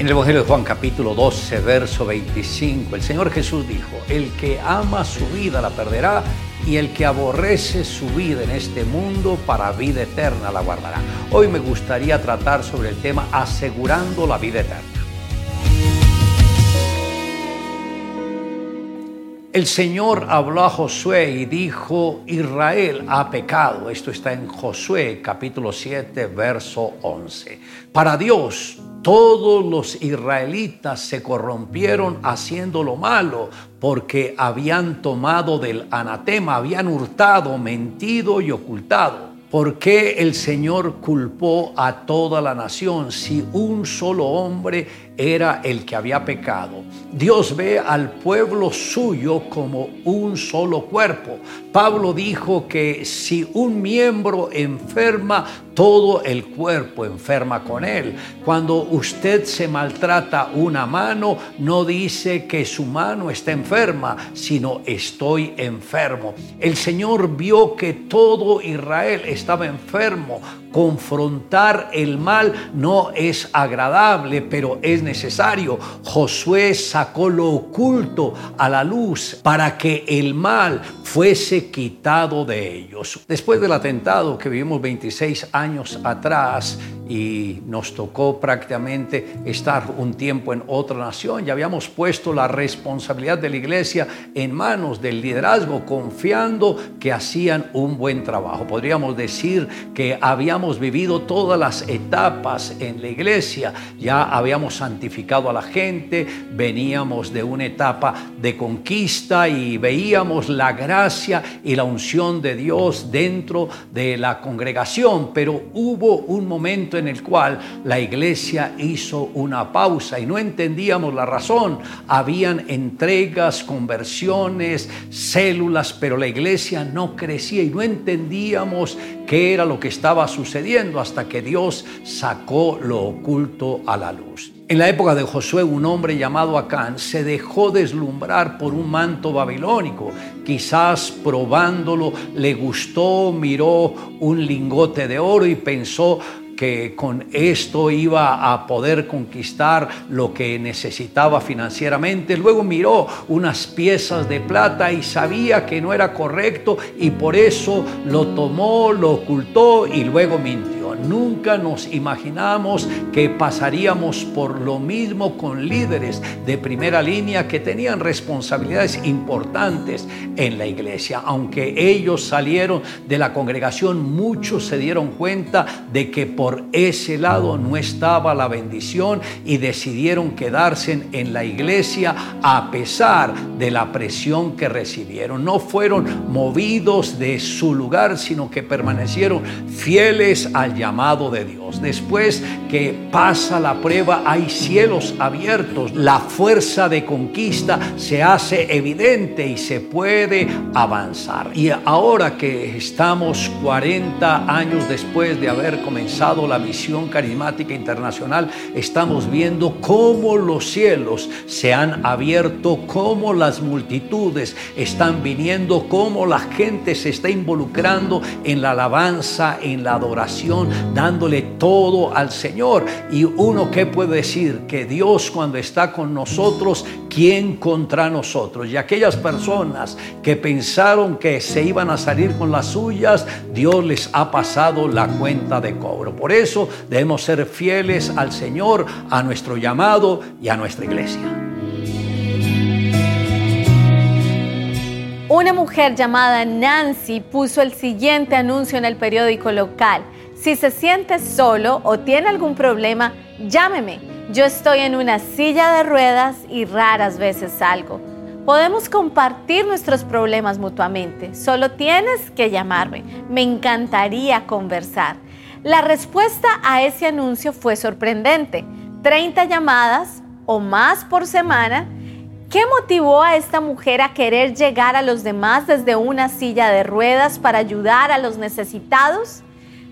En el Evangelio de Juan capítulo 12, verso 25, el Señor Jesús dijo, el que ama su vida la perderá y el que aborrece su vida en este mundo para vida eterna la guardará. Hoy me gustaría tratar sobre el tema asegurando la vida eterna. El Señor habló a Josué y dijo, Israel ha pecado. Esto está en Josué capítulo 7, verso 11. Para Dios, todos los israelitas se corrompieron haciendo lo malo porque habían tomado del anatema, habían hurtado, mentido y ocultado. ¿Por qué el Señor culpó a toda la nación si un solo hombre era el que había pecado. Dios ve al pueblo suyo como un solo cuerpo. Pablo dijo que si un miembro enferma, todo el cuerpo enferma con él. Cuando usted se maltrata una mano, no dice que su mano está enferma, sino estoy enfermo. El Señor vio que todo Israel estaba enfermo. Confrontar el mal no es agradable, pero es necesario. Josué sacó lo oculto a la luz para que el mal fuese quitado de ellos. Después del atentado que vivimos 26 años atrás y nos tocó prácticamente estar un tiempo en otra nación, ya habíamos puesto la responsabilidad de la iglesia en manos del liderazgo, confiando que hacían un buen trabajo. Podríamos decir que habíamos vivido todas las etapas en la iglesia, ya habíamos santificado a la gente, veníamos de una etapa de conquista y veíamos la gran y la unción de Dios dentro de la congregación, pero hubo un momento en el cual la iglesia hizo una pausa y no entendíamos la razón. Habían entregas, conversiones, células, pero la iglesia no crecía y no entendíamos qué era lo que estaba sucediendo hasta que Dios sacó lo oculto a la luz. En la época de Josué, un hombre llamado Acán se dejó deslumbrar por un manto babilónico. Quizás probándolo le gustó, miró un lingote de oro y pensó que con esto iba a poder conquistar lo que necesitaba financieramente. Luego miró unas piezas de plata y sabía que no era correcto y por eso lo tomó, lo ocultó y luego mintió. Nunca nos imaginamos que pasaríamos por lo mismo con líderes de primera línea que tenían responsabilidades importantes en la iglesia. Aunque ellos salieron de la congregación, muchos se dieron cuenta de que por ese lado no estaba la bendición y decidieron quedarse en la iglesia a pesar de la presión que recibieron. No fueron movidos de su lugar, sino que permanecieron fieles al llamado de Dios. Después que pasa la prueba, hay cielos abiertos. La fuerza de conquista se hace evidente y se puede avanzar. Y ahora que estamos 40 años después de haber comenzado la misión carismática internacional, estamos viendo cómo los cielos se han abierto, cómo las multitudes están viniendo, cómo la gente se está involucrando en la alabanza, en la adoración dándole todo al Señor. Y uno que puede decir que Dios cuando está con nosotros, ¿quién contra nosotros? Y aquellas personas que pensaron que se iban a salir con las suyas, Dios les ha pasado la cuenta de cobro. Por eso debemos ser fieles al Señor, a nuestro llamado y a nuestra iglesia. Una mujer llamada Nancy puso el siguiente anuncio en el periódico local. Si se siente solo o tiene algún problema, llámeme. Yo estoy en una silla de ruedas y raras veces salgo. Podemos compartir nuestros problemas mutuamente. Solo tienes que llamarme. Me encantaría conversar. La respuesta a ese anuncio fue sorprendente. 30 llamadas o más por semana. ¿Qué motivó a esta mujer a querer llegar a los demás desde una silla de ruedas para ayudar a los necesitados?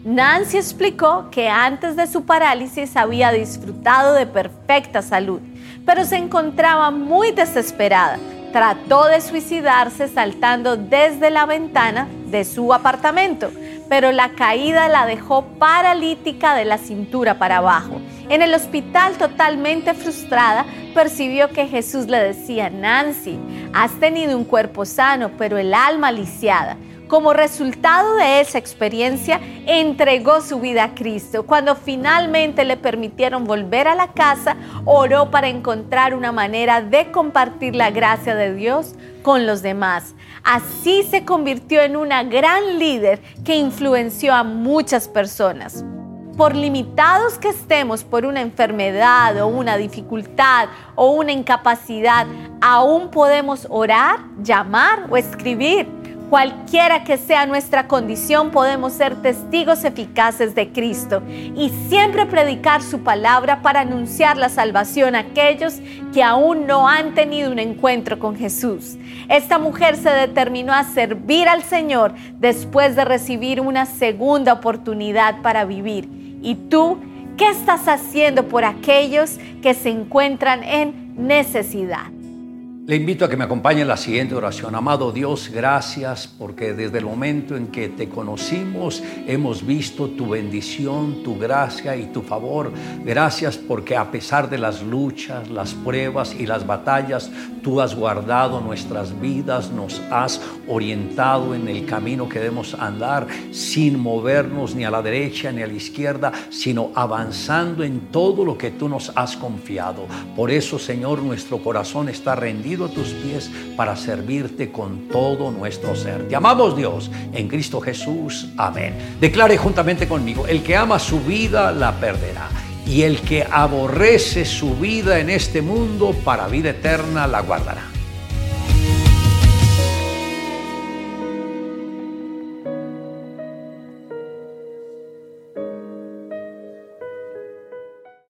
Nancy explicó que antes de su parálisis había disfrutado de perfecta salud, pero se encontraba muy desesperada. Trató de suicidarse saltando desde la ventana de su apartamento, pero la caída la dejó paralítica de la cintura para abajo En el hospital totalmente frustrada, percibió que Jesús le decía, Nancy, has tenido un cuerpo sano, pero el alma lisiada. Como resultado de esa experiencia, entregó su vida a Cristo. Cuando finalmente le permitieron volver a la casa, oró para encontrar una manera de compartir la gracia de Dios con los demás. Así se convirtió en una gran líder que influenció a muchas personas por limitados que estemos por una enfermedad o una dificultad o una incapacidad, aún podemos orar, llamar o escribir. Cualquiera que sea nuestra condición, podemos ser testigos eficaces de Cristo y siempre predicar su palabra para anunciar la salvación a aquellos que aún no han tenido un encuentro con Jesús. Esta mujer se determinó a servir al Señor después de recibir una segunda oportunidad para vivir ¿Y tú qué estás haciendo por aquellos que se encuentran en necesidad? Le invito a que me acompañe en la siguiente oración. Amado Dios, gracias porque desde el momento en que te conocimos hemos visto tu bendición, tu gracia y tu favor. Gracias porque a pesar de las luchas, las pruebas y las batallas, tú has guardado nuestras vidas, nos has orientado en el camino que debemos andar sin movernos ni a la derecha ni a la izquierda, sino avanzando en todo lo que tú nos has confiado. Por eso, Señor, nuestro corazón está rendido a tus pies para servirte con todo nuestro ser. Te amamos Dios en Cristo Jesús. Amén. Declare juntamente conmigo, el que ama su vida la perderá. Y el que aborrece su vida en este mundo para vida eterna la guardará.